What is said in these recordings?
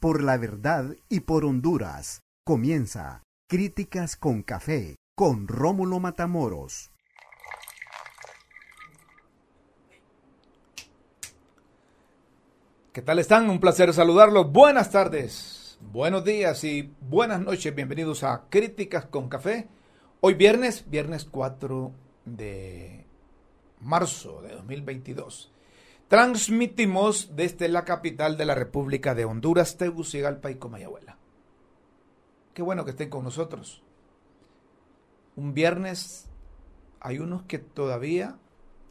por la verdad y por Honduras. Comienza Críticas con Café con Rómulo Matamoros. ¿Qué tal están? Un placer saludarlos. Buenas tardes, buenos días y buenas noches. Bienvenidos a Críticas con Café. Hoy viernes, viernes 4 de marzo de 2022. Transmitimos desde la capital de la República de Honduras, Tegucigalpa y Comayagüela. Qué bueno que estén con nosotros. Un viernes, hay unos que todavía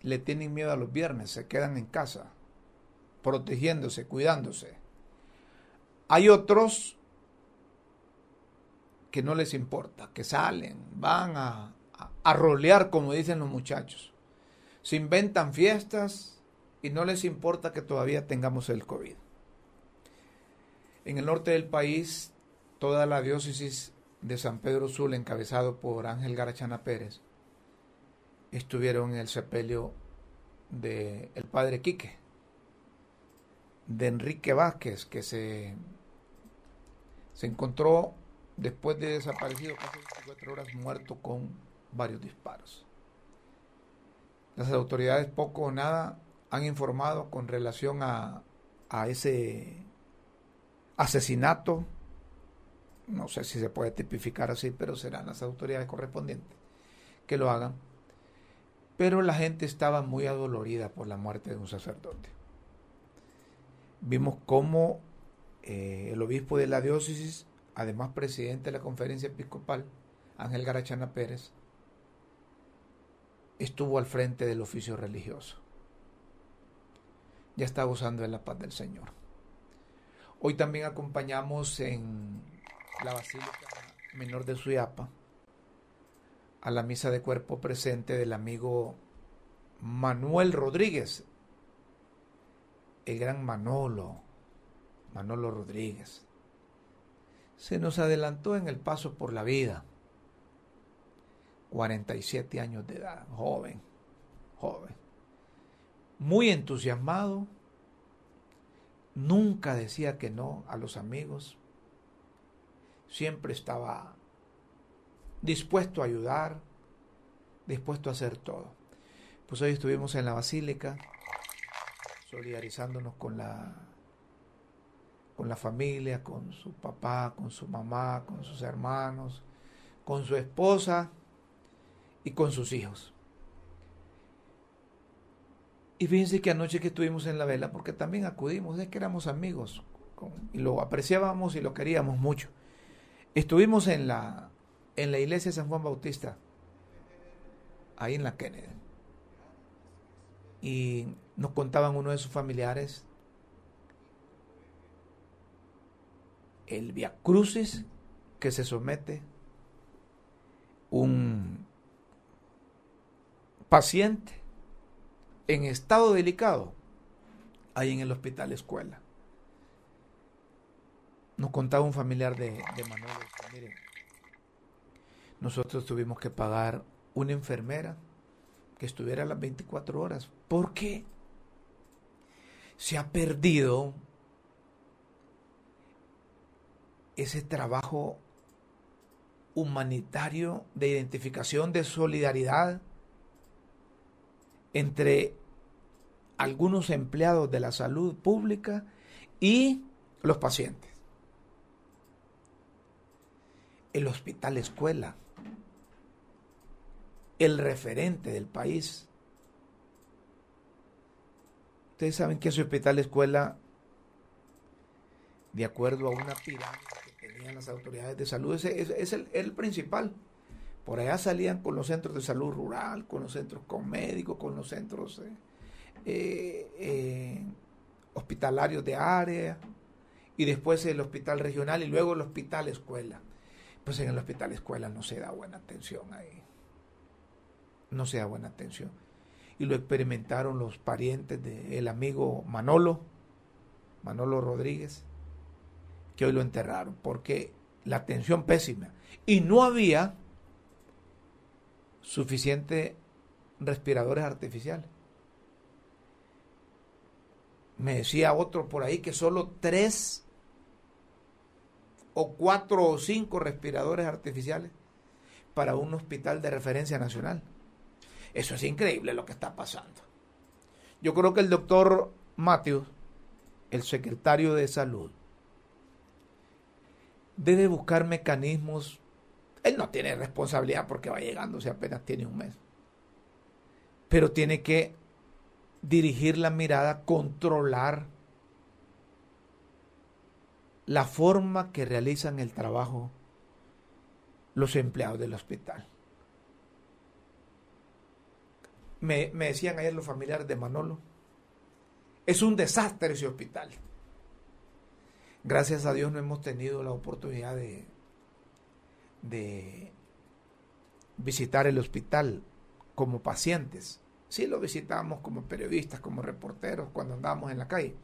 le tienen miedo a los viernes, se quedan en casa, protegiéndose, cuidándose. Hay otros que no les importa, que salen, van a, a, a rolear, como dicen los muchachos. Se inventan fiestas, y no les importa que todavía tengamos el COVID. En el norte del país, toda la diócesis de San Pedro Sul, encabezado por Ángel Garachana Pérez, estuvieron en el sepelio del el padre Quique, de Enrique Vázquez, que se, se encontró después de desaparecido casi 24 horas muerto con varios disparos. Las autoridades poco o nada han informado con relación a, a ese asesinato. No sé si se puede tipificar así, pero serán las autoridades correspondientes que lo hagan. Pero la gente estaba muy adolorida por la muerte de un sacerdote. Vimos cómo eh, el obispo de la diócesis, además presidente de la conferencia episcopal, Ángel Garachana Pérez, estuvo al frente del oficio religioso ya está gozando de la paz del Señor. Hoy también acompañamos en la Basílica Menor de Suyapa a la misa de cuerpo presente del amigo Manuel Rodríguez, el gran Manolo, Manolo Rodríguez. Se nos adelantó en el paso por la vida. 47 años de edad, joven, joven muy entusiasmado, nunca decía que no a los amigos, siempre estaba dispuesto a ayudar, dispuesto a hacer todo. Pues hoy estuvimos en la basílica, solidarizándonos con la, con la familia, con su papá, con su mamá, con sus hermanos, con su esposa y con sus hijos. Y fíjense que anoche que estuvimos en la vela, porque también acudimos, es que éramos amigos y lo apreciábamos y lo queríamos mucho. Estuvimos en la, en la iglesia de San Juan Bautista, ahí en la Kennedy. Y nos contaban uno de sus familiares el Via Crucis que se somete un paciente en estado delicado, ahí en el hospital escuela. Nos contaba un familiar de, Manuel, mire, nosotros tuvimos que pagar una enfermera que estuviera a las 24 horas. ¿Por qué? Se ha perdido ese trabajo humanitario de identificación, de solidaridad entre algunos empleados de la salud pública y los pacientes. El hospital escuela, el referente del país. Ustedes saben que ese hospital escuela, de acuerdo a una pirámide que tenían las autoridades de salud, es, es, el principal. Por allá salían con los centros de salud rural, con los centros con médicos, con los centros eh, eh, eh, hospitalarios de área y después el hospital regional y luego el hospital escuela. Pues en el hospital escuela no se da buena atención ahí. No se da buena atención. Y lo experimentaron los parientes del amigo Manolo, Manolo Rodríguez, que hoy lo enterraron, porque la atención pésima. Y no había suficiente respiradores artificiales. Me decía otro por ahí que solo tres o cuatro o cinco respiradores artificiales para un hospital de referencia nacional. Eso es increíble lo que está pasando. Yo creo que el doctor Matthews, el secretario de salud, debe buscar mecanismos. Él no tiene responsabilidad porque va llegando, si apenas tiene un mes. Pero tiene que dirigir la mirada, controlar la forma que realizan el trabajo los empleados del hospital. Me, decían ayer los familiares de Manolo, es un desastre ese hospital. Gracias a Dios no hemos tenido la oportunidad de, de visitar el hospital como pacientes. Sí lo visitamos como periodistas, como reporteros, cuando andábamos en la calle.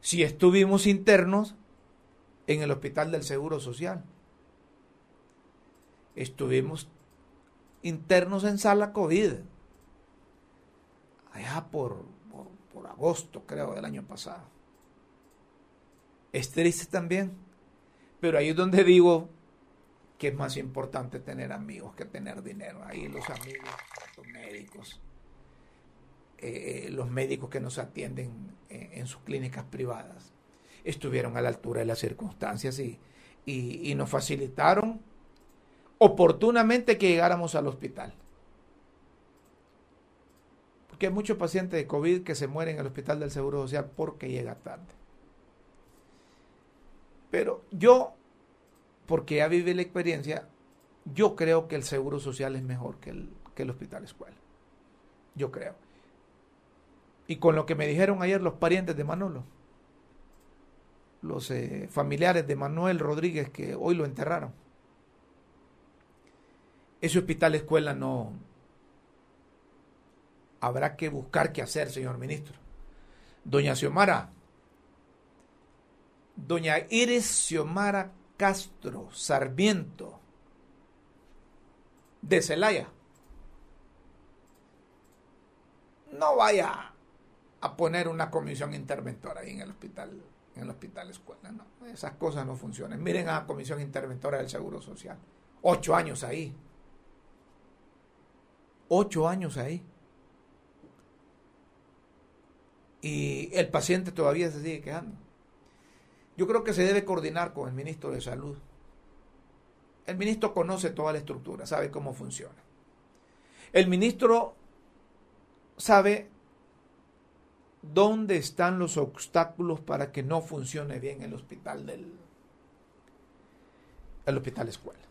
Si estuvimos internos, en el Hospital del Seguro Social. Estuvimos internos en sala COVID, allá por, por, agosto, creo, del año pasado. Es triste también, pero ahí es donde digo que es más importante tener amigos que tener dinero. Ahí los amigos, los médicos, eh, los médicos que nos atienden en sus clínicas privadas estuvieron a la altura de las circunstancias y, y, nos facilitaron oportunamente que llegáramos al hospital. Porque hay muchos pacientes de COVID que se mueren en el hospital del Seguro Social porque llega tarde. Pero yo, porque ya viví la experiencia, yo creo que el Seguro Social es mejor que el, hospital escuela. Yo creo. Y con lo que me dijeron ayer los parientes de Manolo, los eh, familiares de Manuel Rodríguez que hoy lo enterraron. Ese hospital escuela no... Habrá que buscar qué hacer, señor ministro. Doña Xiomara, doña Iris Xiomara Castro Sarmiento, de Celaya. No vaya a poner una comisión interventora ahí en el hospital en el hospital escuela. No, esas cosas no funcionan. Miren a la Comisión Interventora del Seguro Social. Ocho años ahí. Ocho años ahí. Y el paciente todavía se sigue quejando. Yo creo que se debe coordinar con el ministro de Salud. El ministro conoce toda la estructura, sabe cómo funciona. El ministro sabe dónde están los obstáculos para que no funcione bien el hospital del el hospital escuela.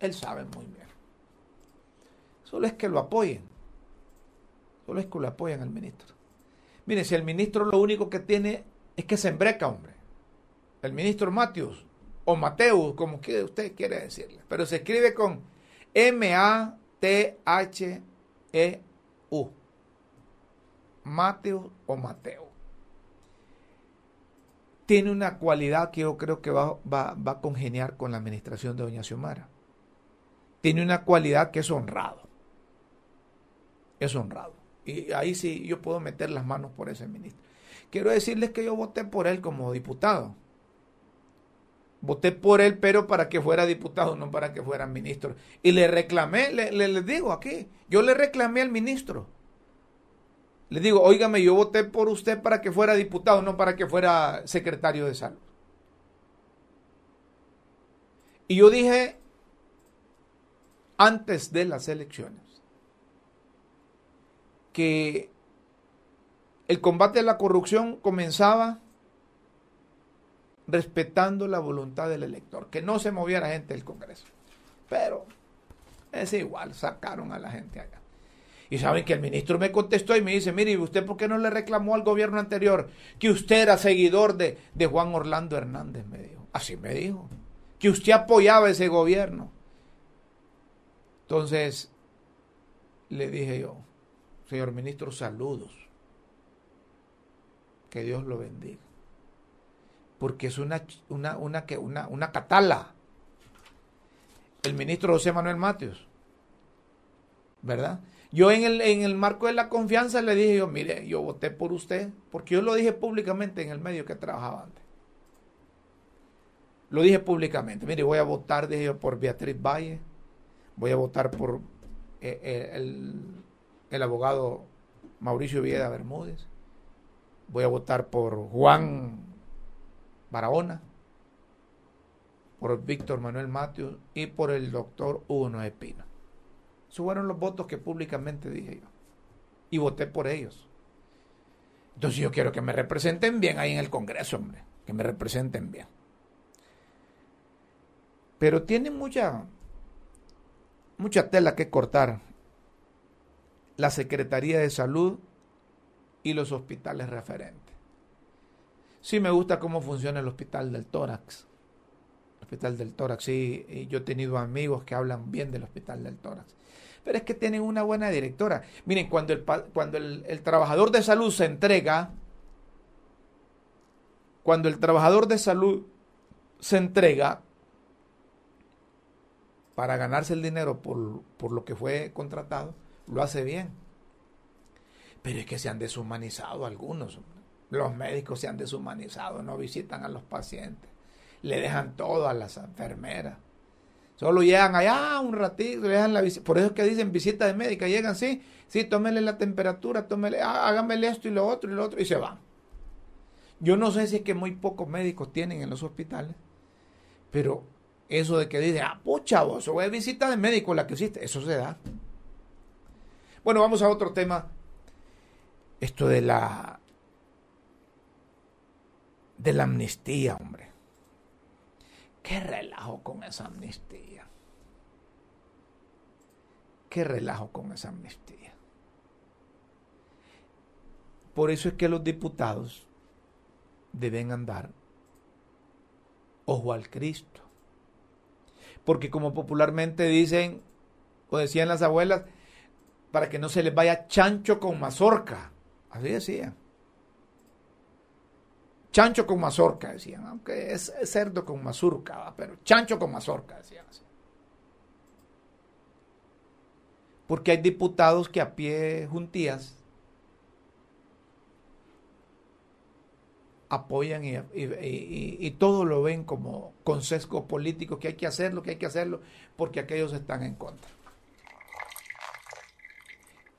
Él sabe muy bien. Solo es que lo apoyen. Solo es que lo apoyen al ministro. Mire, si el ministro lo único que tiene es que se embreca, hombre. El ministro Matius o Mateus, como usted quiere decirle. Pero se escribe con M-A-T-H-E-U. Mateo o Mateo. Tiene una cualidad que yo creo que va, va, a congeniar con la administración de Doña Xiomara. Tiene una cualidad que es honrado. Es honrado. Y ahí sí yo puedo meter las manos por ese ministro. Quiero decirles que yo voté por él como diputado. Voté por él, pero para que fuera diputado, no para que fuera ministro. Y le reclamé, le, digo aquí, yo le reclamé al ministro le digo, óigame, yo voté por usted para que fuera diputado, no para que fuera secretario de salud. Y yo dije, antes de las elecciones, que el combate a la corrupción comenzaba respetando la voluntad del elector, que no se moviera gente del Congreso. Pero es igual, sacaron a la gente allá. Y saben que el ministro me contestó y me dice, mire, ¿usted por qué no le reclamó al gobierno anterior que usted era seguidor de, de Juan Orlando Hernández? Me dijo. Así me dijo. Que usted apoyaba ese gobierno. Entonces, le dije yo, señor ministro, saludos. Que Dios lo bendiga. Porque es una, una, una, una, una catala. El ministro José Manuel Mateos. ¿Verdad? Yo en el, en el marco de la confianza le dije yo, mire, yo voté por usted, porque yo lo dije públicamente en el medio que trabajaba antes. Lo dije públicamente. Mire, voy a votar, dije yo, por Beatriz Valle. Voy a votar por eh, eh, el, el abogado Mauricio Vieda Bermúdez. Voy a votar por Juan Barahona, por Víctor Manuel Matthews y por el doctor Hugo Noé Pino. Esos fueron los votos que públicamente dije yo. Y voté por ellos. Entonces yo quiero que me representen bien ahí en el Congreso, hombre. Que me representen bien. Pero tienen mucha, mucha tela que cortar la Secretaría de Salud y los hospitales referentes. Sí me gusta cómo funciona el Hospital del Tórax. El Hospital del Tórax, sí, yo he tenido amigos que hablan bien del Hospital del Tórax. Pero es que tienen una buena directora. Miren, cuando el, cuando el trabajador de salud se entrega, cuando el trabajador de salud se entrega para ganarse el dinero por, por lo que fue contratado, lo hace bien. Pero es que se han deshumanizado algunos. Los médicos se han deshumanizado, no visitan a los pacientes, le dejan todo a las enfermeras. Solo llegan allá un ratito, le dejan la Por eso es que dicen visita de médica, llegan, sí, sí, tómele la temperatura, tómele, hágamele esto y lo otro y lo otro, y se van. Yo no sé si es que muy pocos médicos tienen en los hospitales, pero eso de que dicen, ah, pucha, vos, o es visita de médico la que hiciste, eso se da. Bueno, vamos a otro tema. Esto de la de la amnistía, hombre. Qué relajo con esa amnistía. Qué relajo con esa amnistía. Por eso es que los diputados deben andar ojo al Cristo. Porque como popularmente dicen, o decían las abuelas, para que no se les vaya chancho con mazorca. Así decían. Chancho con mazorca, decían, aunque es cerdo con mazurca, pero chancho con mazorca, decían así. Porque hay diputados que a pie juntías apoyan y, y, todo lo ven como con sesgo político, que hay que hacerlo, que hay que hacerlo, porque aquellos están en contra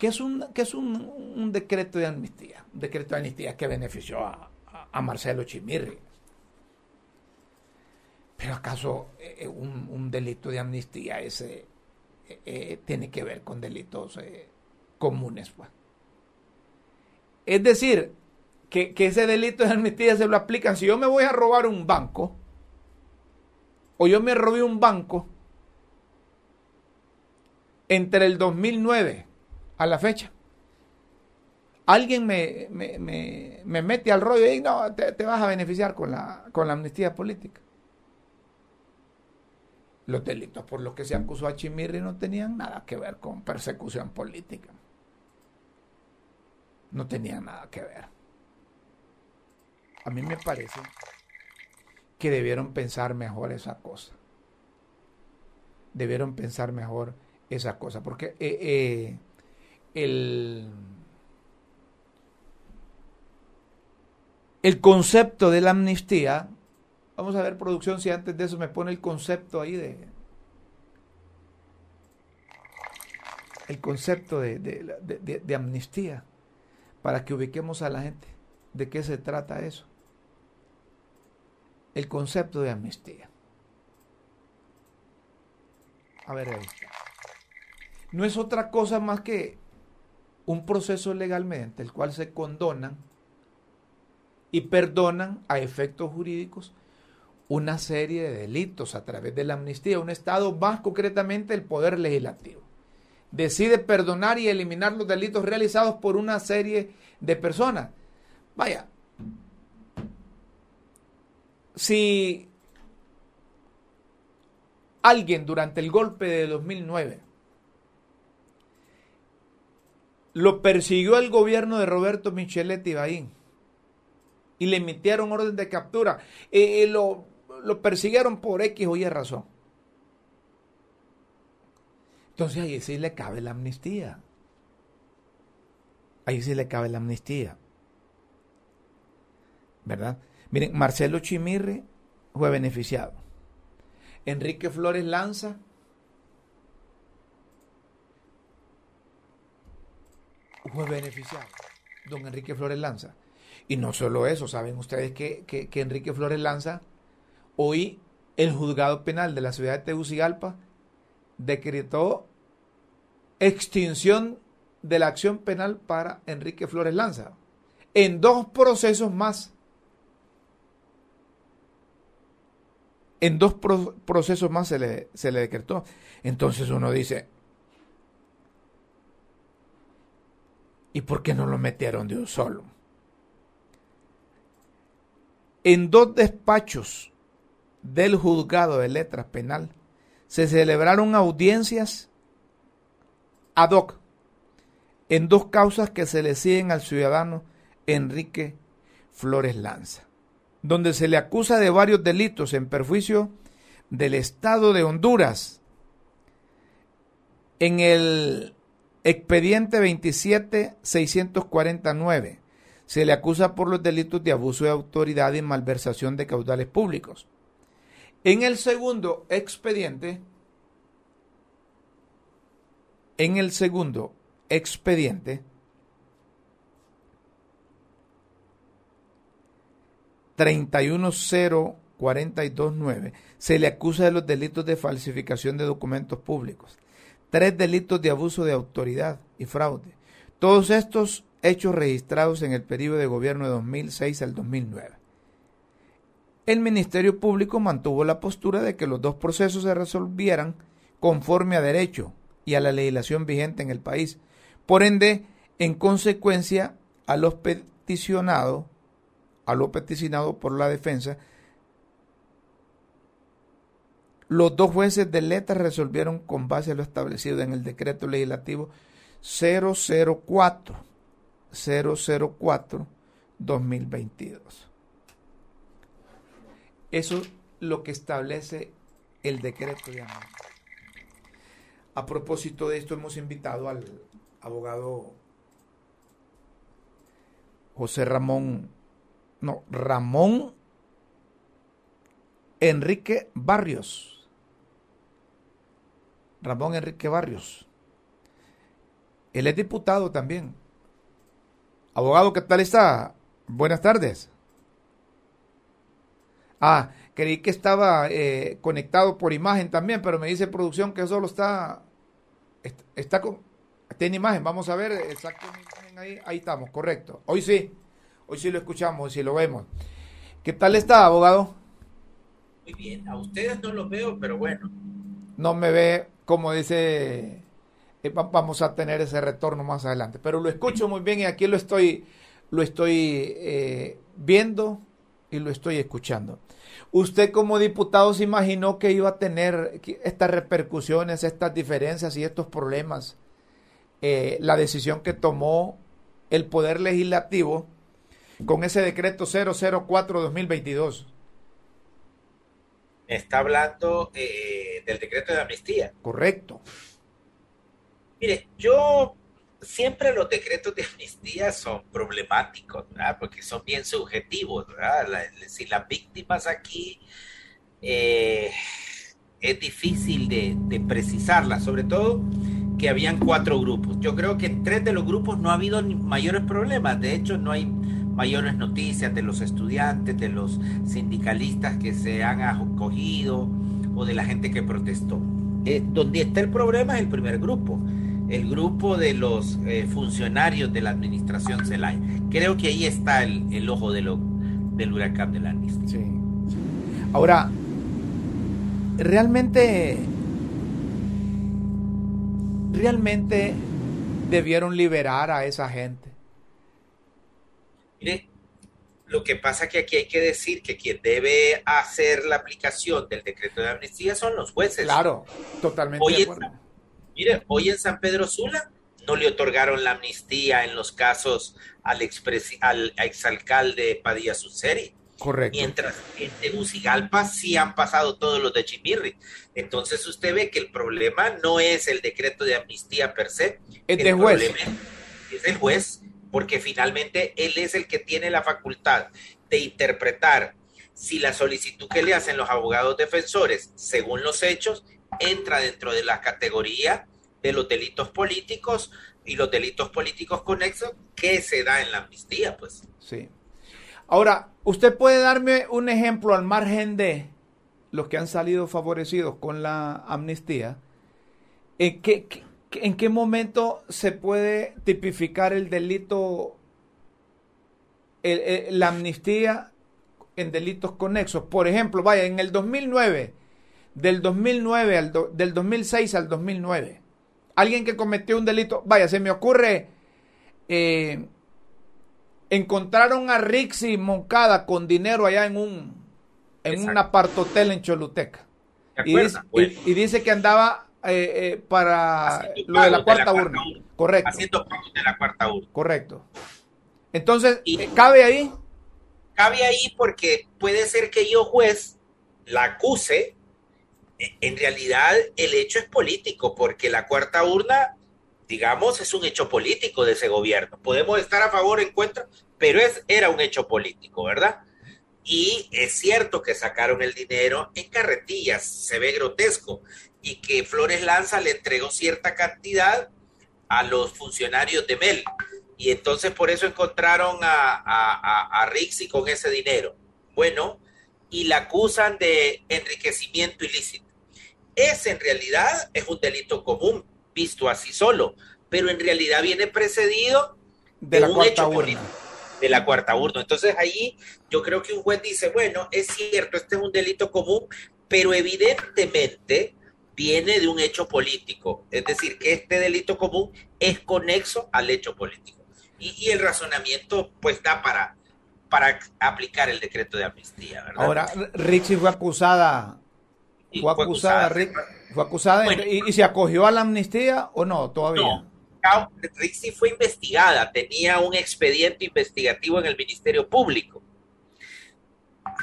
que es un, que es un, decreto de amnistía, un decreto de amnistía que benefició a, Marcelo Chimirri. Pero acaso eh, un, delito de amnistía ese eh, eh, tiene que ver con delitos comunes, pues. Es decir, que, que, ese delito de amnistía se lo aplican. Si yo me voy a robar un banco, o yo me robé un banco entre el 2009 a la fecha. Alguien me, me, mete al rollo y no, te, vas a beneficiar con la, con la amnistía política. Los delitos por los que se acusó a Chimirri no tenían nada que ver con persecución política. No tenían nada que ver. A mí me parece que debieron pensar mejor esa cosa. Debieron pensar mejor esa cosa. Porque eh, eh, el, el concepto de la amnistía. Vamos a ver, producción, si antes de eso me pone el concepto ahí de. El concepto de, de amnistía. Para que ubiquemos a la gente de qué se trata eso. El concepto de amnistía. A ver, ahí. No es otra cosa más que un proceso legalmente el cual se condonan y perdonan a efectos jurídicos una serie de delitos a través de la amnistía. Un Estado, más concretamente el Poder Legislativo, decide perdonar y eliminar los delitos realizados por una serie de personas. Vaya, si alguien durante el golpe de 2009 lo persiguió el gobierno de Roberto Micheletti y le emitieron orden de captura. Eh, eh, lo, lo persiguieron por X o Y razón. Entonces ahí sí le cabe la amnistía. Ahí sí le cabe la amnistía. ¿Verdad? Miren, Marcelo Chimirri fue beneficiado. Enrique Flores Lanza fue beneficiado, don Enrique Flores Lanza. Y no solo eso, saben ustedes que, que, Enrique Flores Lanza, hoy el juzgado penal de la ciudad de Tegucigalpa decretó extinción de la acción penal para Enrique Flores Lanza en dos procesos más. En dos procesos más se le, se le decretó. Entonces uno dice, ¿y por qué no lo metieron de un solo? En dos despachos del juzgado de letras penal se celebraron audiencias ad hoc en dos causas que se le siguen al ciudadano Enrique Flores Lanza, donde se le acusa de varios delitos en perjuicio del Estado de Honduras. En el expediente 27649 se le acusa por los delitos de abuso de autoridad y malversación de caudales públicos. En el segundo expediente, en el segundo expediente, 3104229 se le acusa de los delitos de falsificación de documentos públicos, tres delitos de abuso de autoridad y fraude. Todos estos hechos registrados en el periodo de gobierno de 2006 al 2009. El Ministerio Público mantuvo la postura de que los dos procesos se resolvieran conforme a derecho y a la legislación vigente en el país. Por ende, en consecuencia, a los peticionados, a lo peticionado por la defensa, los dos jueces de letra resolvieron con base a lo establecido en el decreto legislativo 004 004 2022. Eso es lo que establece el decreto de amor. A propósito de esto, hemos invitado al abogado José Ramón, no, Ramón Enrique Barrios. Ramón Enrique Barrios. Él es diputado también. Abogado, ¿qué tal está? Buenas tardes. Ah, creí que estaba eh, conectado por imagen también, pero me dice producción que solo está, está, con, tiene imagen. Vamos a ver exactamente ahí, ahí estamos, correcto. Hoy sí, hoy sí lo escuchamos, hoy sí lo vemos. ¿Qué tal está, abogado? Muy bien, a ustedes no los veo, pero bueno. No me ve, como dice eh, vamos a tener ese retorno más adelante. Pero lo escucho muy bien y aquí lo estoy, lo estoy eh, viendo y lo estoy escuchando. ¿Usted como diputado se imaginó que iba a tener estas repercusiones, estas diferencias y estos problemas? Eh, la decisión que tomó el Poder Legislativo con ese decreto 004-2022. Está hablando del decreto de amnistía. Correcto. Mire, yo siempre los decretos de amnistía son problemáticos, ¿verdad? Porque son bien subjetivos, ¿verdad? si las víctimas aquí eh, es difícil de, de precisarlas, sobre todo que habían cuatro grupos. Yo creo que en tres de los grupos no ha habido mayores problemas, de hecho no hay mayores noticias de los estudiantes, de los sindicalistas que se han acogido o de la gente que protestó. Eh, donde está el problema es el primer grupo el grupo de los eh, funcionarios de la administración Zelaya. Creo que ahí está el, ojo de lo, del huracán de la amnistía. Sí. Ahora, realmente, realmente debieron liberar a esa gente. Mire, lo que pasa que aquí hay que decir que quien debe hacer la aplicación del decreto de amnistía son los jueces. Claro, totalmente de acuerdo. Mire, hoy en San Pedro Sula no le otorgaron la amnistía en los casos al, al exalcalde Padilla Suceri. Correcto. Mientras en Tegucigalpa sí han pasado todos los de Chimirri. Entonces usted ve que el problema no es el decreto de amnistía per se. Es el juez. es el juez, porque finalmente él es el que tiene la facultad de interpretar si la solicitud que le hacen los abogados defensores, según los hechos, entra dentro de la categoría de los delitos políticos y los delitos políticos conexos que se da en la amnistía, pues. Sí. Ahora, ¿usted puede darme un ejemplo al margen de los que han salido favorecidos con la amnistía? ¿En qué, en qué momento se puede tipificar el delito, la amnistía en delitos conexos? Por ejemplo, vaya, en el 2009, del 2009 al del 2006 al 2009, alguien que cometió un delito, vaya, se me ocurre, eh, encontraron a Rixi Moncada con dinero allá en un, en un apartotel en Choluteca. Y y dice que andaba eh, eh, para lo de la cuarta, urna. Correcto. Haciendo de la cuarta urna. Correcto. Entonces, eh, ¿cabe ahí? Cabe ahí porque puede ser que yo, juez, la acuse. En realidad, el hecho es político, porque la cuarta urna, digamos, es un hecho político de ese gobierno. Podemos estar a favor en contra, pero es, era un hecho político, ¿verdad? Y es cierto que sacaron el dinero en carretillas, se ve grotesco y que Flores Lanza le entregó cierta cantidad a los funcionarios de Mel. Y entonces por eso encontraron a, a, a Rixi con ese dinero. Bueno, y la acusan de enriquecimiento ilícito. Ese en realidad es un delito común, visto así solo, pero en realidad viene precedido de, un hecho político de la cuarta urna. Entonces ahí yo creo que un juez dice, bueno, es cierto, este es un delito común, pero evidentemente viene de un hecho político, es decir, que este delito común es conexo al hecho político. Y, el razonamiento pues da para, para aplicar el decreto de amnistía. ¿verdad? Ahora, Richie fue acusada, fue, acusada, fue acusada y, se acogió a la amnistía o no todavía. No, Richie fue investigada, tenía un expediente investigativo en el Ministerio Público.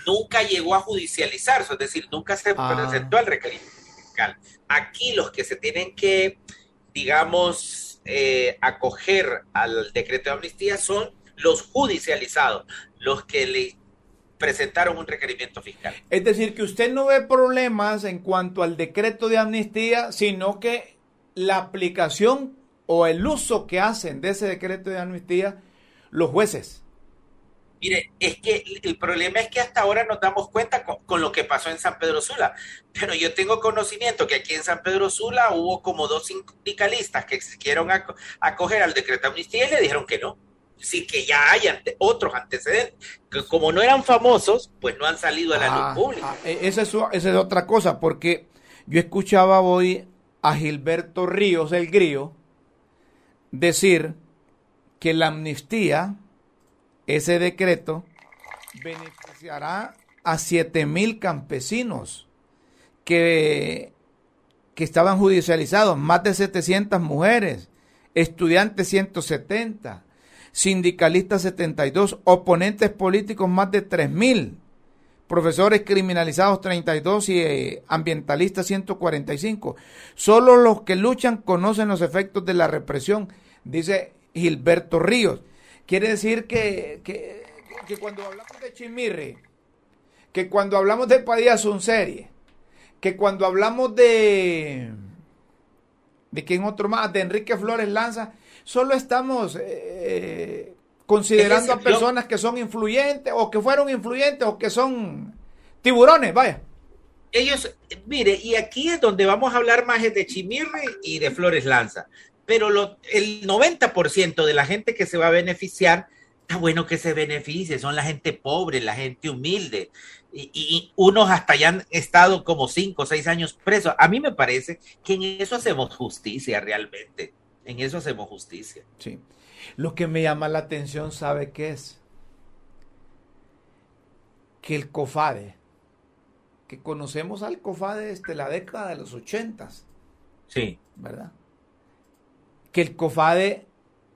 Nunca llegó a judicializarse, es decir, nunca se ah. presentó al requerimiento Aquí los que se tienen que, digamos, eh, acoger al decreto de amnistía son los judicializados, los que le presentaron un requerimiento fiscal. Es decir, que usted no ve problemas en cuanto al decreto de amnistía, sino que la aplicación o el uso que hacen de ese decreto de amnistía los jueces. Mire, es que el problema es que hasta ahora nos damos cuenta con, lo que pasó en San Pedro Sula. Pero yo tengo conocimiento que aquí en San Pedro Sula hubo como dos sindicalistas que se quisieron acoger al decreto de amnistía y le dijeron que no. Sí, que ya hay otros antecedentes. Que como no eran famosos, pues no han salido a la luz ah, pública. Ah, e, esa, es, esa es otra cosa, porque yo escuchaba hoy a Gilberto Ríos, el grío, decir que la amnistía ese decreto beneficiará a 7 mil campesinos que, que estaban judicializados, más de 700 mujeres, estudiantes 170, sindicalistas 72, oponentes políticos más de 3 mil, profesores criminalizados 32 y eh, ambientalistas 145. Solo los que luchan conocen los efectos de la represión, dice Gilberto Ríos. Quiere decir que, cuando hablamos de Chimirri, que cuando hablamos de Padilla serie, que cuando hablamos de de quién otro más, de Enrique Flores Lanza, solo estamos eh, considerando a personas que son influyentes o que fueron influyentes o que son tiburones, vaya. Ellos, mire, y aquí es donde vamos a hablar más de Chimirri y de Flores Lanza pero el 90% de la gente que se va a beneficiar, está bueno que se beneficie, son la gente pobre, la gente humilde, y, unos hasta ya han estado como cinco o seis años presos. A mí me parece que en eso hacemos justicia realmente, en eso hacemos justicia. Sí. Lo que me llama la atención, ¿sabe qué es? Que el COFADE, que conocemos al COFADE desde la década de los ochentas. Sí. ¿Verdad? que el COFADE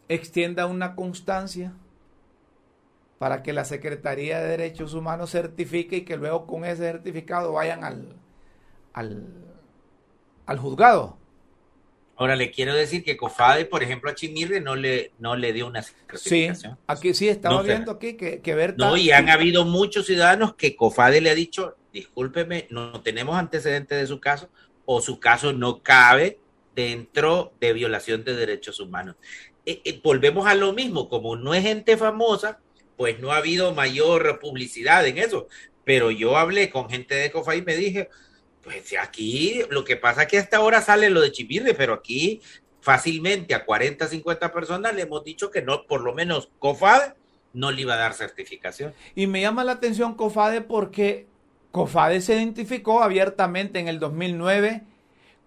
extienda una constancia para que la Secretaría de Derechos Humanos certifique y que luego con ese certificado vayan al, al, al juzgado. Ahora le quiero decir que COFADE, por ejemplo, a Chimirre no le, no le dio una certificación. Sí, aquí sí estaba viendo aquí que, que Berta... No, y han habido muchos ciudadanos que COFADE le ha dicho, discúlpeme, no tenemos antecedentes de su caso o su caso no cabe dentro de violación de derechos humanos. Eh, eh, volvemos a lo mismo, como no es gente famosa, pues no ha habido mayor publicidad en eso. Pero yo hablé con gente de COFADE y me dije, pues aquí lo que pasa es que hasta ahora sale lo de Chipirre, pero aquí fácilmente a 40, 50 personas le hemos dicho que no, por lo menos COFADE no le iba a dar certificación. Y me llama la atención COFADE porque COFADE se identificó abiertamente en el 2009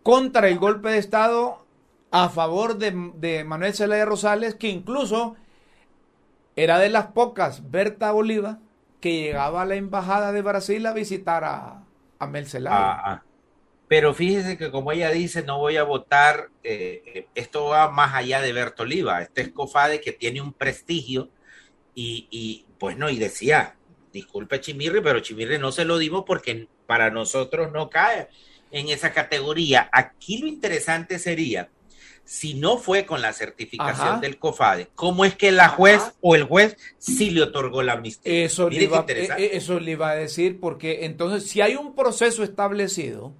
contra el golpe de Estado a favor de, de Manuel Zelaya Rosales, que incluso era de las pocas, Berta Oliva, que llegaba a la embajada de Brasil a visitar a, a Mel ah, ah. Pero fíjese que como ella dice, no voy a votar, eh, esto va más allá de Berto Oliva, este es COFADE que tiene un prestigio y, y pues no, y decía, disculpe Chimirri, pero Chimirri no se lo dimos porque para nosotros no cae en esa categoría. Aquí lo interesante sería si no fue con la certificación del COFADE, ¿cómo es que la juez o el juez sí le otorgó la amnistía? Eso le, iba, eh, eh, eso le iba a decir, porque entonces si hay un proceso establecido,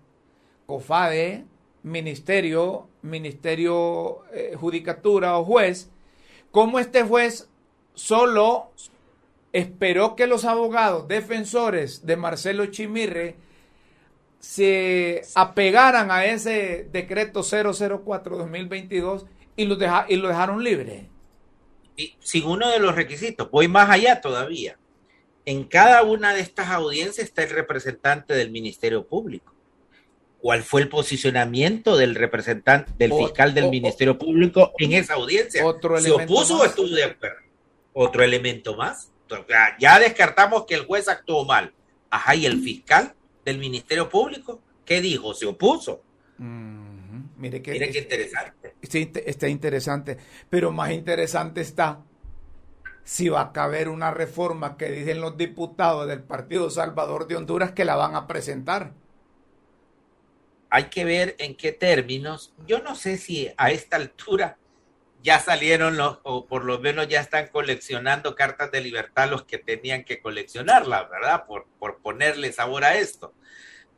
COFADE, ministerio, ministerio, eh, judicatura o juez, ¿cómo este juez solo esperó que los abogados defensores de Marcelo Chimirre se apegaran a ese decreto 004-2022 y lo, y lo dejaron libre. Y sin uno de los requisitos, voy más allá todavía. En cada una de estas audiencias está el representante del Ministerio Público. ¿Cuál fue el posicionamiento del representante, del fiscal del Ministerio Público en esa audiencia? Otro ¿Se opuso o estuvo de acuerdo? Otro elemento más. Ya descartamos que el juez actuó mal. Ajá, ¿y el fiscal? Del Ministerio Público. ¿Qué dijo? Se opuso. Mire, que, qué interesante. Sí, está interesante. Pero más interesante está si va a caber una reforma que dicen los diputados del Partido Salvador de Honduras que la van a presentar. Hay que ver en qué términos. Yo no sé si a esta altura ya salieron los, o por lo menos ya están coleccionando cartas de libertad los que tenían que coleccionarlas, ¿verdad? Por, por ponerle sabor a esto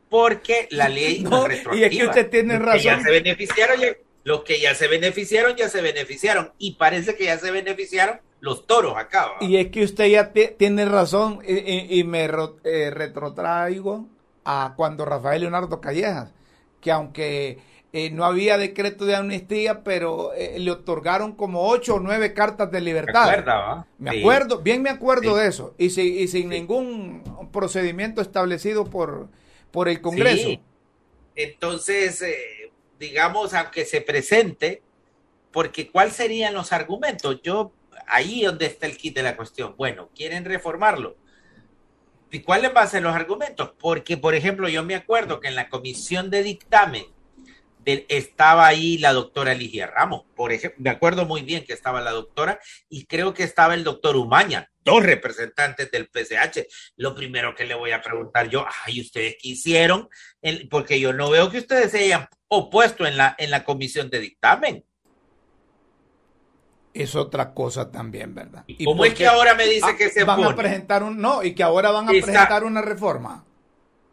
porque la ley no, Y es que usted tiene razón. Ya se beneficiaron, los que ya se beneficiaron, ya se beneficiaron. Y parece que ya se beneficiaron los toros acá. Y es que usted ya tiene razón y, me eh, retrotraigo a cuando Rafael Leonardo Callejas, que aunque eh, no había decreto de amnistía, pero eh, le otorgaron como ocho o nueve cartas de libertad. Me, me acuerdo, bien me acuerdo de eso. Y, y sin ningún procedimiento establecido por por el Congreso. Entonces, eh, digamos, aunque se presente, porque ¿cuáles serían los argumentos? Yo, ahí donde está el kit de la cuestión. Bueno, quieren reformarlo. ¿Y cuáles van a ser los argumentos? Porque, por ejemplo, yo me acuerdo que en la comisión de dictamen estaba ahí la doctora Ligia Ramos, por ejemplo, me acuerdo muy bien que estaba la doctora y creo que estaba el doctor Umaña, dos representantes del PCH. Lo primero que le voy a preguntar yo, ay, ¿ustedes qué hicieron? Porque yo no veo que ustedes se hayan opuesto en la, en la comisión de dictamen. Es otra cosa también, ¿verdad? ¿Y cómo es que ahora me dice que se van a presentar un no y que ahora van a presentar una reforma?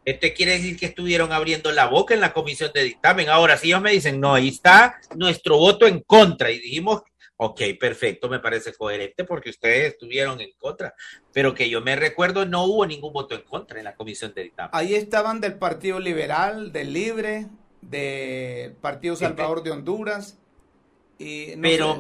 Este quiere decir que estuvieron abriendo la boca en la comisión de dictamen. Ahora, si ellos me dicen, no, ahí está nuestro voto en contra, y dijimos, ok, perfecto, me parece coherente porque ustedes estuvieron en contra, pero que yo me recuerdo, no hubo ningún voto en contra en la comisión de dictamen. Ahí estaban del Partido Liberal, del Libre, del Partido Salvador de Honduras. Y pero,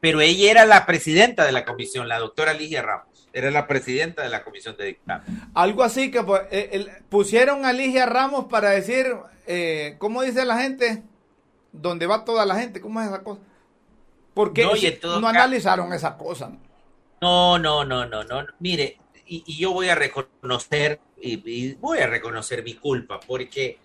pero ella era la presidenta de la comisión, la doctora Ligia Ramos era la presidenta de la comisión de dictamen. Algo así que pues, eh, pusieron a Ligia Ramos para decir, eh, ¿cómo dice la gente? ¿Dónde va toda la gente? ¿Cómo es esa cosa? Porque no, no analizaron esa cosa. No, no, no, no, no. Mire, y, yo voy a reconocer, y, voy a reconocer mi culpa, porque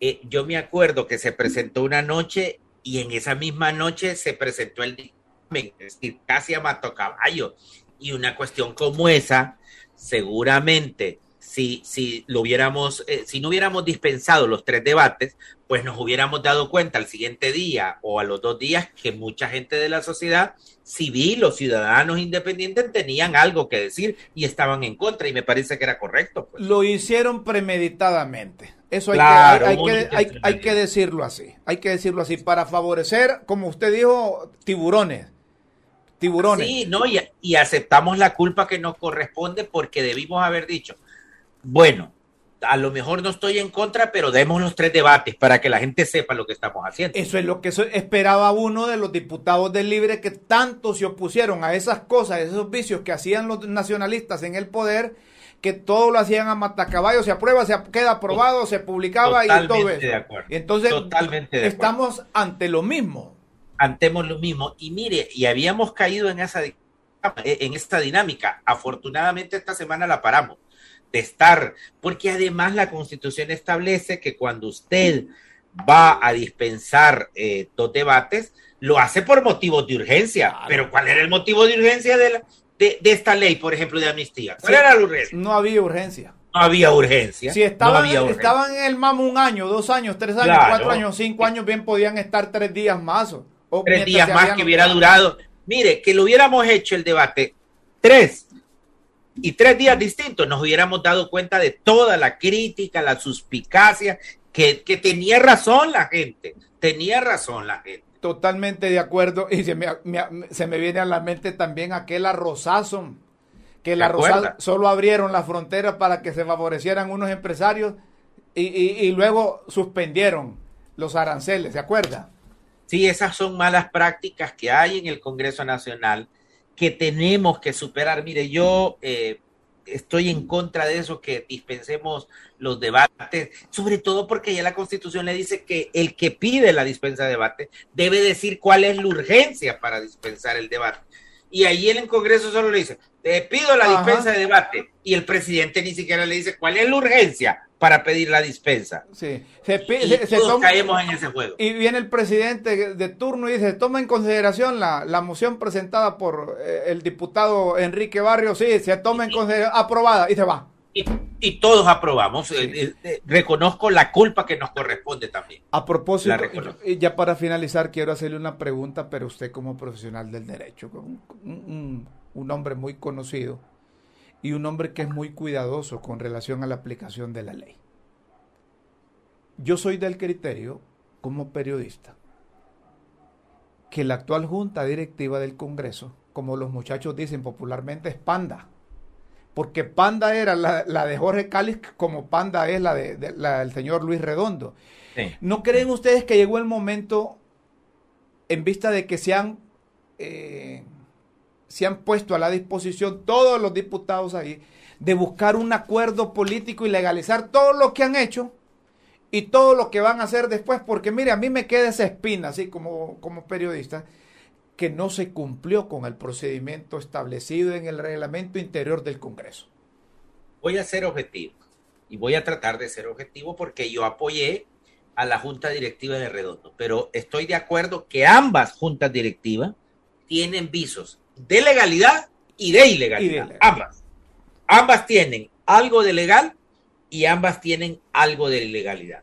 eh, yo me acuerdo que se presentó una noche y en esa misma noche se presentó el dictamen, es decir, casi a mato caballo y una cuestión como esa, seguramente, si, si lo hubiéramos, eh, si no hubiéramos dispensado los tres debates, pues nos hubiéramos dado cuenta al siguiente día o a los dos días que mucha gente de la sociedad civil, los ciudadanos independientes tenían algo que decir y estaban en contra y me parece que era correcto. Pues. Lo hicieron premeditadamente. Eso hay, que, hay, que, hay, hay que decirlo así. Hay que decirlo así para favorecer, como usted dijo, tiburones tiburones. Sí, no, y, y, aceptamos la culpa que nos corresponde porque debimos haber dicho, bueno, a lo mejor no estoy en contra, pero demos los tres debates para que la gente sepa lo que estamos haciendo. Eso es lo que esperaba uno de los diputados del Libre que tanto se opusieron a esas cosas, a esos vicios que hacían los nacionalistas en el poder, que todo lo hacían a matacaballo, se aprueba, se queda aprobado, se publicaba y todo eso. De acuerdo. Y entonces Totalmente estamos ante lo mismo. Antemos lo mismo. Y mire, y habíamos caído en esa en esta dinámica. Afortunadamente esta semana la paramos de estar, porque además la constitución establece que cuando usted va a dispensar eh, dos debates, lo hace por motivos de urgencia. Pero ¿cuál era el motivo de urgencia de, de, esta ley, por ejemplo, de amnistía? ¿Cuál era la urgencia? No había urgencia. No había urgencia. Si estaban, estaban en el MAM un año, dos años, tres años, cuatro años, cinco años, bien podían estar tres días más. O tres días más que hubiera durado. Mire, que lo hubiéramos hecho el debate tres y tres días distintos nos hubiéramos dado cuenta de toda la crítica, la suspicacia, que, tenía razón la gente, tenía razón la gente. Totalmente de acuerdo. Y se me, se me viene a la mente también aquel arrozazo, que la arrozazo solo abrieron la frontera para que se favorecieran unos empresarios y, y, luego suspendieron los aranceles, ¿se acuerda? Sí, esas son malas prácticas que hay en el Congreso Nacional que tenemos que superar. Mire, yo eh, estoy en contra de eso, que dispensemos los debates, sobre todo porque ya la Constitución le dice que el que pide la dispensa de debate debe decir cuál es la urgencia para dispensar el debate. Y ahí en el Congreso solo le dice, te pido la dispensa de debate, y el presidente ni siquiera le dice cuál es la urgencia para pedir la dispensa. Sí. Se, y todos caemos en ese juego. Y viene el presidente de turno y dice, toma en consideración la, la moción presentada por eh, el diputado Enrique Barrio, sí, se toma en consideración, aprobada, y se va. Y, y todos aprobamos. Eh, eh, reconozco la culpa que nos corresponde también. A propósito, y ya para finalizar, quiero hacerle una pregunta, pero usted como profesional del derecho, un, un, un hombre muy conocido, y un hombre que es muy cuidadoso con relación a la aplicación de la ley. Yo soy del criterio, como periodista, que la actual junta directiva del Congreso, como los muchachos dicen popularmente, es panda. Porque panda era la, de Jorge Cáliz, como panda es la, de, del señor Luis Redondo. ¿No creen ustedes que llegó el momento, en vista de que se han eh, se han puesto a la disposición todos los diputados ahí de buscar un acuerdo político y legalizar todo lo que han hecho y todo lo que van a hacer después, porque mire, a mí me queda esa espina, así como, como periodista, que no se cumplió con el procedimiento establecido en el reglamento interior del Congreso. Voy a ser objetivo y voy a tratar de ser objetivo porque yo apoyé a la Junta Directiva de Redondo, pero estoy de acuerdo que ambas juntas directivas tienen visos de legalidad y de ilegalidad. Ambas. Ambas tienen algo de legal y ambas tienen algo de ilegalidad.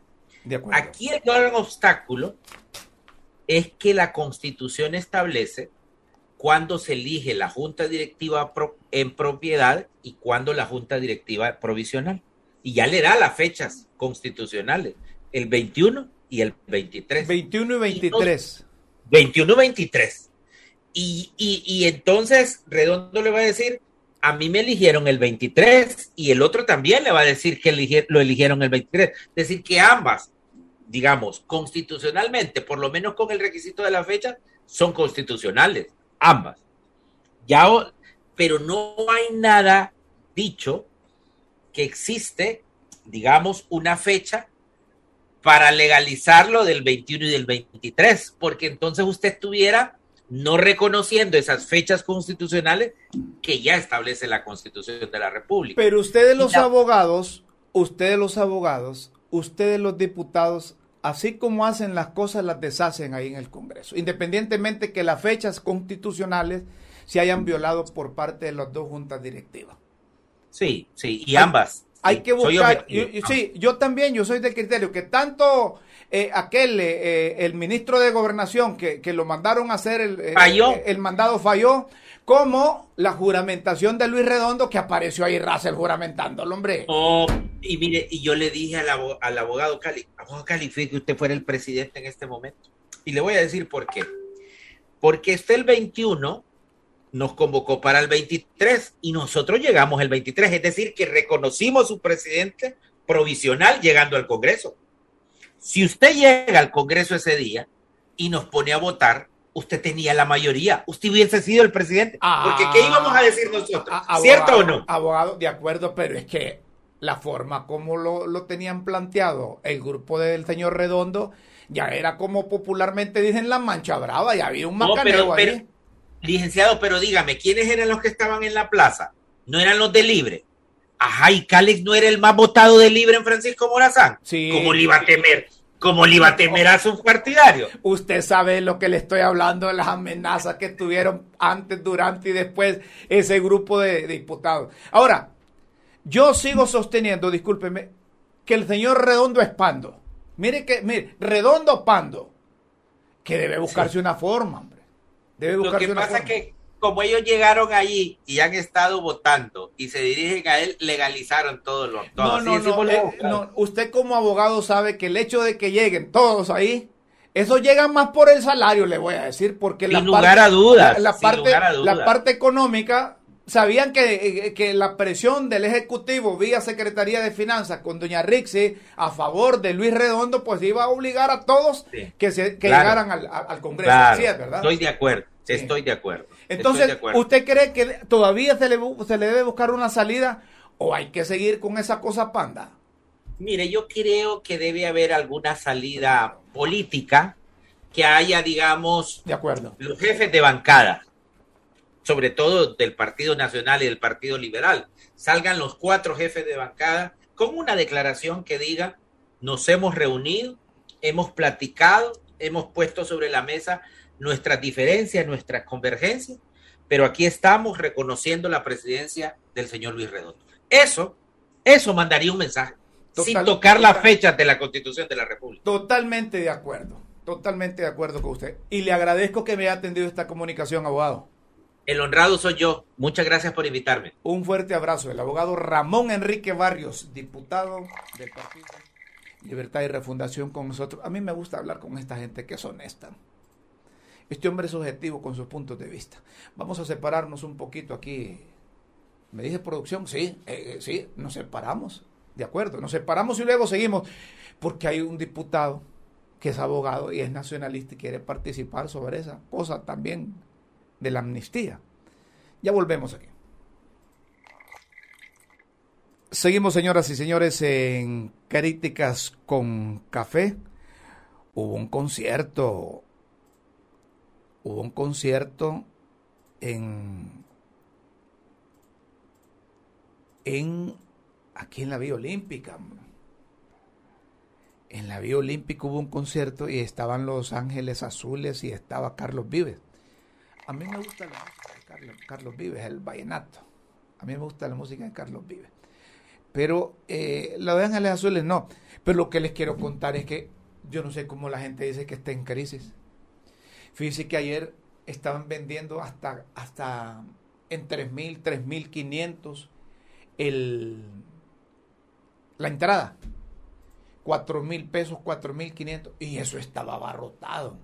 Aquí el gran obstáculo es que la constitución establece cuándo se elige la junta directiva en propiedad y cuándo la junta directiva provisional. Y ya le da las fechas constitucionales, el 21 y el 23. 21 y 23. 21 y 23. Y, y, entonces Redondo le va a decir, a mí me eligieron el 23 y el otro también le va a decir que lo eligieron el 23. Es decir, que ambas, digamos, constitucionalmente, por lo menos con el requisito de la fecha, son constitucionales, ambas. Ya, pero no hay nada dicho que existe, digamos, una fecha para legalizarlo del 21 y del 23, porque entonces usted tuviera no reconociendo esas fechas constitucionales que ya establece la Constitución de la República. Pero ustedes los abogados, ustedes los abogados, ustedes los diputados, así como hacen las cosas, las deshacen ahí en el Congreso, independientemente que las fechas constitucionales se hayan violado por parte de las dos juntas directivas. Sí, sí, y ambas. hay que buscar, sí, yo también, yo soy del criterio que tanto eh, aquel, eh, eh, el ministro de Gobernación que, lo mandaron a hacer el, el mandado falló, como la juramentación de Luis Redondo que apareció ahí Russell juramentándolo, hombre. Oh, y mire, y yo le dije al, al abogado Cali, abogado Cali, que usted fuera el presidente en este momento. Y le voy a decir por qué. Porque este el 21 nos convocó para el 23 y nosotros llegamos el 23, es decir, que reconocimos su presidente provisional llegando al Congreso. Si usted llega al Congreso ese día y nos pone a votar, usted tenía la mayoría, usted hubiese sido el presidente. Porque ¿qué íbamos a decir nosotros? ¿Cierto o no? Abogado, de acuerdo, pero es que la forma como lo, tenían planteado el grupo del señor Redondo ya era como popularmente dicen la mancha brava, ya había un macaneo ahí. licenciado, pero dígame, ¿quiénes eran los que estaban en la plaza? ¿No eran los de Libre? Ajá, y Cálex no era el más votado de Libre en Francisco Morazán. Sí. ¿Cómo le iba a temer? Como le iba a temer a sus partidarios. Usted sabe lo que le estoy hablando de las amenazas que tuvieron antes, durante y después ese grupo de, diputados. Ahora, yo sigo sosteniendo, discúlpeme, que el señor Redondo es Pando. Mire que, mire, Redondo Pando, que debe buscarse una forma, hombre. Debe buscarse lo que pasa que como ellos llegaron allí y han estado votando y se dirigen a él, legalizaron todos los. no, no, eh, no, Usted como abogado sabe que el hecho de que lleguen todos ahí, eso llega más por el salario, le voy a decir, porque la lugar a dudas, la, parte, la parte económica sabían que, eh, que, la presión del Ejecutivo vía Secretaría de Finanzas con doña Rixi a favor de Luis Redondo, pues iba a obligar a todos que, se, que llegaran al, al Congreso. es, ¿verdad? Estoy de acuerdo, estoy de acuerdo. Entonces, ¿usted cree que todavía se le, se le debe buscar una salida o hay que seguir con esa cosa panda? Mire, yo creo que debe haber alguna salida política que haya, digamos, de acuerdo. los jefes de bancada, sobre todo del Partido Nacional y del Partido Liberal, salgan los cuatro jefes de bancada con una declaración que diga, nos hemos reunido, hemos platicado, hemos puesto sobre la mesa nuestras diferencias, nuestras convergencias, pero aquí estamos reconociendo la presidencia del señor Luis Redondo. Eso, eso mandaría un mensaje, sin tocar las fechas de la Constitución de la República. Totalmente de acuerdo, totalmente de acuerdo con usted. Y le agradezco que me haya atendido esta comunicación, abogado. El honrado soy yo. Muchas gracias por invitarme. Un fuerte abrazo. El abogado Ramón Enrique Barrios, diputado del Partido Libertad y Refundación con nosotros. A mí me gusta hablar con esta gente que es honesta. Este hombre es objetivo con sus puntos de vista. Vamos a separarnos un poquito aquí. ¿Me dice producción? Sí, eh, eh, sí, nos separamos. De acuerdo, nos separamos y luego seguimos. Porque hay un diputado que es abogado y es nacionalista y quiere participar sobre esa cosa también de la amnistía. Ya volvemos aquí. Seguimos, señoras y señores, en Críticas con Café. Hubo un concierto hubo un concierto en, en aquí en la Vía Olímpica. En la Vía Olímpica hubo un concierto y estaban Los Ángeles Azules y estaba Carlos Vives. A mí me gusta la música de Carlos, Vives, el vallenato. A mí me gusta la música de Carlos Vives. Pero eh, la de Ángeles Azules no. Pero lo que les quiero contar es que yo no sé cómo la gente dice que está en crisis. Fíjense que ayer estaban vendiendo hasta, hasta en 3.000, 3.500 el, la entrada. 4.000 pesos, 4.500 y eso estaba abarrotado.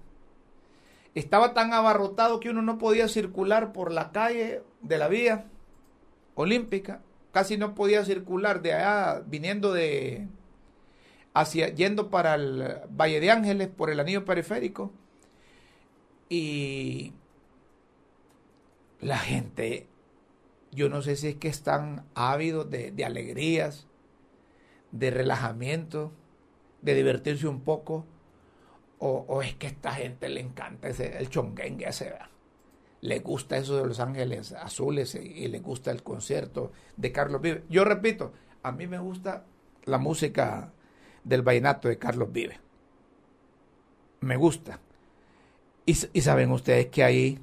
Estaba tan abarrotado que uno no podía circular por la calle de la vía olímpica. Casi no podía circular de allá viniendo de hacia yendo para el Valle de Ángeles por el anillo periférico y la gente, yo no sé si es que están ávidos de, alegrías, de relajamiento, de divertirse un poco, o, es que a esta gente le encanta ese, el chonguengue ese, le gusta eso de Los Ángeles Azules y, le gusta el concierto de Carlos Vive. Yo repito, a mí me gusta la música del vallenato de Carlos Vive. Me gusta. Y, saben ustedes que ahí,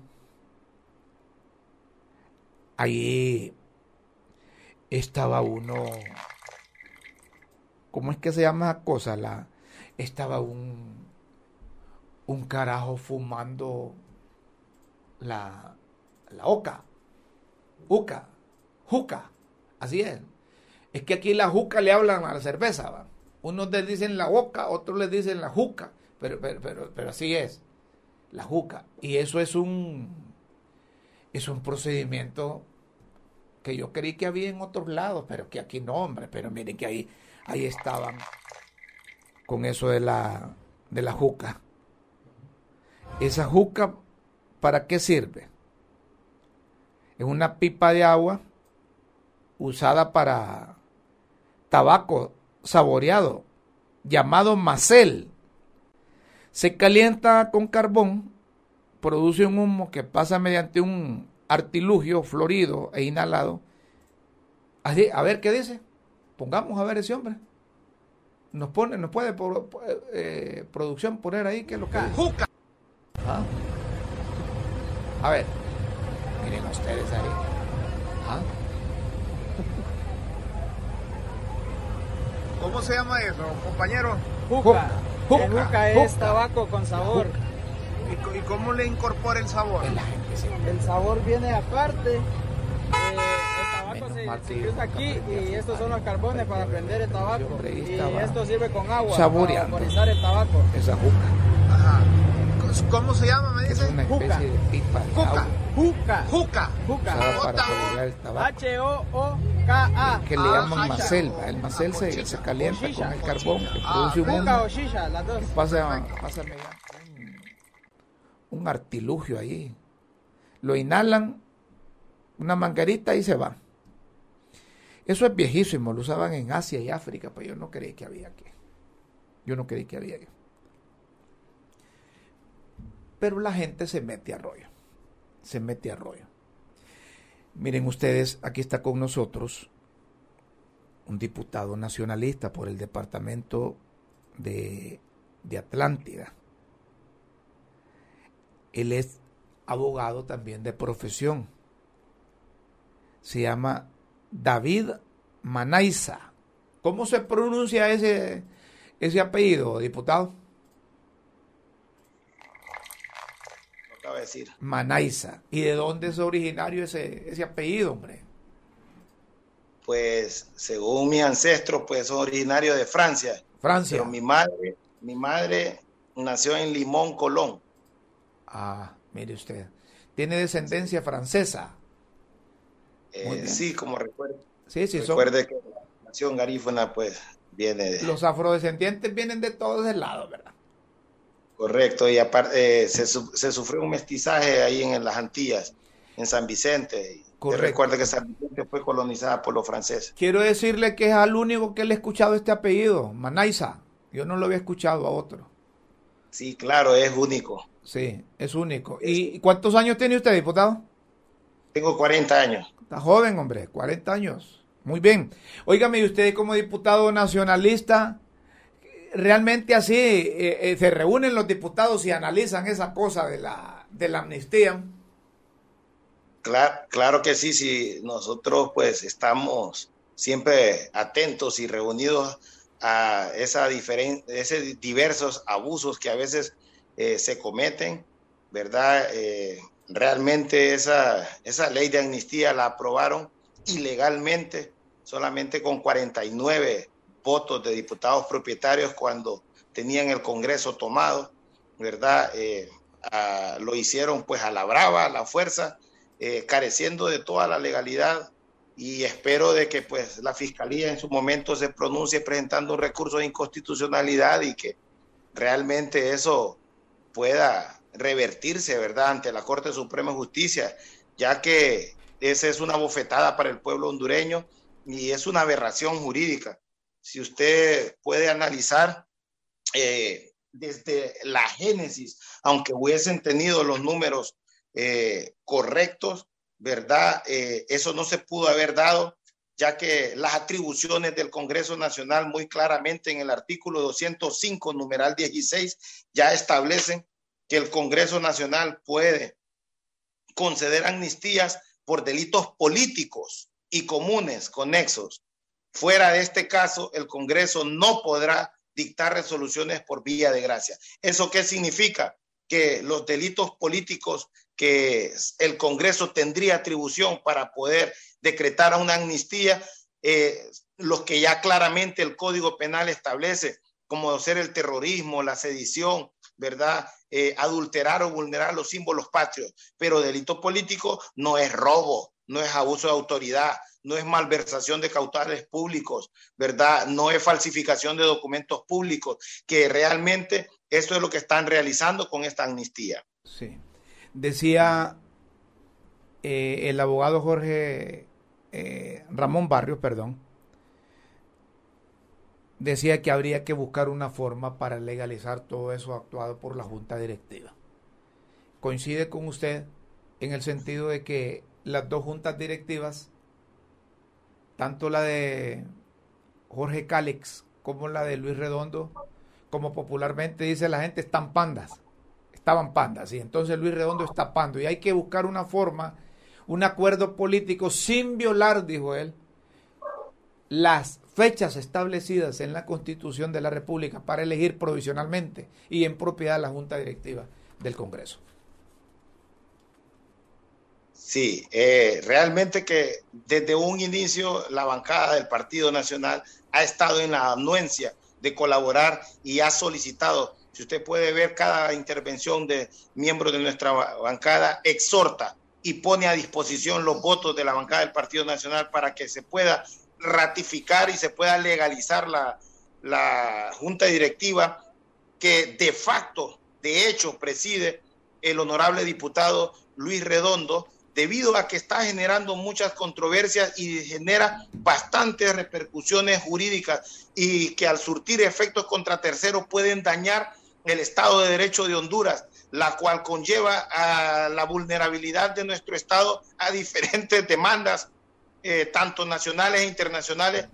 ahí estaba uno ¿cómo es que se llama esa cosa? La, estaba un, un carajo fumando la, la oca, uca, juca, así es. Es que aquí la juca le hablan a la cerveza, ¿va? Unos les dicen la oca, otros les dicen la juca, pero, pero, pero, pero así es, la juca. Y eso es un, es un procedimiento que yo creí que había en otros lados, pero que aquí no, hombre, pero miren que ahí, ahí estaban con eso de la, de la juca. Esa juca, ¿para qué sirve? Es una pipa de agua usada para tabaco saboreado, llamado macel. Se calienta con carbón, produce un humo que pasa mediante un artilugio florido e inhalado. Así, a ver qué dice. Pongamos a ver ese hombre. Nos pone, nos puede por, eh, producción poner ahí que lo que Juca. ¿Ah? A ver, miren ustedes ahí. ¿Ah? ¿Cómo se llama eso, compañero? Juca. Juca, juca es tabaco con sabor. ¿Y, cómo le incorpora el sabor? El sabor viene aparte. Eh, el tabaco se, se, usa aquí y estos son los carbones para prender el tabaco. Y esto sirve con agua para vaporizar el tabaco. Esa juca. Ajá. ¿Cómo se llama? Me dice. Es una especie juca. de pipa juca. Juca. Juca. Juca. Usada para saborear el tabaco. H-O-O-K-A. Que le llaman macel. El macel se, se calienta con el carbón que produce un humo. o shisha, las dos. pasa, mediante un, artilugio ahí. Lo inhalan, una manguerita y se va. Eso es viejísimo, lo usaban en Asia y África, pero yo no creí que había aquí. Yo no creí que había aquí. Pero la gente se mete a rollo. Se mete a rollo. Miren ustedes, aquí está con nosotros un diputado nacionalista por el departamento de, de Atlántida. Él es abogado también de profesión. Se llama David Manaiza. ¿Cómo se pronuncia ese, ese apellido, diputado? Lo acaba de decir. Manaiza. ¿Y de dónde es originario ese, ese apellido, hombre? Pues según mis ancestros, pues son originarios de Francia. Francia. Pero mi madre, mi madre nació en Limón, Colón. Ah, mire usted. Tiene descendencia francesa. Eh, sí, como recuerde, Sí, sí, son. recuerde que la nación garífuna pues viene de... Los afrodescendientes vienen de todos lados, ¿verdad? Correcto, y aparte eh, se, se sufrió un mestizaje ahí en, las Antillas, en San Vicente. Recuerde que San Vicente fue colonizada por los franceses. Quiero decirle que es al único que le he escuchado este apellido, Manaiza. Yo no lo había escuchado a otro. Sí, claro, es único. Sí, es único. ¿Y cuántos años tiene usted, diputado? Tengo 40 años. Está joven, hombre, 40 años. Muy bien. Óigame, y usted como diputado nacionalista, realmente así eh, eh, se reúnen los diputados y analizan esa cosa de la, de la amnistía. Claro, claro que sí, sí, nosotros pues estamos siempre atentos y reunidos a esa esos diversos abusos que a veces eh, se cometen, ¿verdad? Eh, realmente esa, esa ley de amnistía la aprobaron ilegalmente, solamente con 49 votos de diputados propietarios cuando tenían el Congreso tomado, ¿verdad? Eh, lo hicieron pues a la brava, a la fuerza, eh, careciendo de toda la legalidad y espero de que pues la fiscalía en su momento se pronuncie presentando un recurso de inconstitucionalidad y que realmente eso pueda revertirse, ¿verdad?, ante la Corte Suprema de Justicia, ya que esa es una bofetada para el pueblo hondureño y es una aberración jurídica. Si usted puede analizar eh, desde la génesis, aunque hubiesen tenido los números eh, correctos, ¿verdad? Eh, eso no se pudo haber dado, ya que las atribuciones del Congreso Nacional muy claramente en el artículo 205, numeral 16, ya establecen que el Congreso Nacional puede conceder amnistías por delitos políticos y comunes conexos, Fuera de este caso, el Congreso no podrá dictar resoluciones por vía de gracia. ¿Eso qué significa? Que los delitos políticos que el Congreso tendría atribución para poder decretar una amnistía, eh, los que ya claramente el Código Penal establece, como ser el terrorismo, la sedición, ¿verdad? Eh, adulterar o vulnerar los símbolos patrios. Pero delito político no es robo, no es abuso de autoridad, no es malversación de cautales públicos, ¿verdad? No es falsificación de documentos públicos, que realmente eso es lo que están realizando con esta amnistía. Sí. Decía eh, el abogado Jorge eh, Ramón Barrios, perdón, decía que habría que buscar una forma para legalizar todo eso actuado por la Junta Directiva. Coincide con usted en el sentido de que las dos juntas directivas tanto la de Jorge Cálix como la de Luis Redondo, como popularmente dice la gente, están pandas. Estaban pandas. Y entonces Luis Redondo está pando. Y hay que buscar una forma, un acuerdo político sin violar, dijo él, las fechas establecidas en la Constitución de la República para elegir provisionalmente y en propiedad la Junta Directiva del Congreso. Sí, eh, realmente que desde un inicio la bancada del Partido Nacional ha estado en la anuencia de colaborar y ha solicitado, si usted puede ver cada intervención de miembros de nuestra bancada, exhorta y pone a disposición los votos de la bancada del Partido Nacional para que se pueda ratificar y se pueda legalizar la, la junta directiva que de facto, de hecho, preside el honorable diputado Luis Redondo, debido a que está generando muchas controversias y genera bastantes repercusiones jurídicas y que al surtir efectos contra terceros pueden dañar el Estado de Derecho de Honduras, la cual conlleva a la vulnerabilidad de nuestro Estado a diferentes demandas, eh, tanto nacionales e internacionales,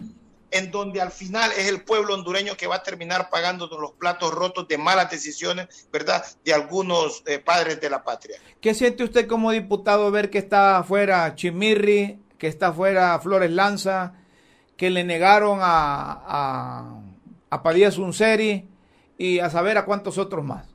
en donde al final es el pueblo hondureño que va a terminar pagando los platos rotos de malas decisiones, ¿verdad?, de algunos eh, padres de la patria. ¿Qué siente usted como diputado ver que está afuera Chimirri, que está afuera Flores Lanza, que le negaron a, a, a Padilla Sunseri y a saber a cuántos otros más?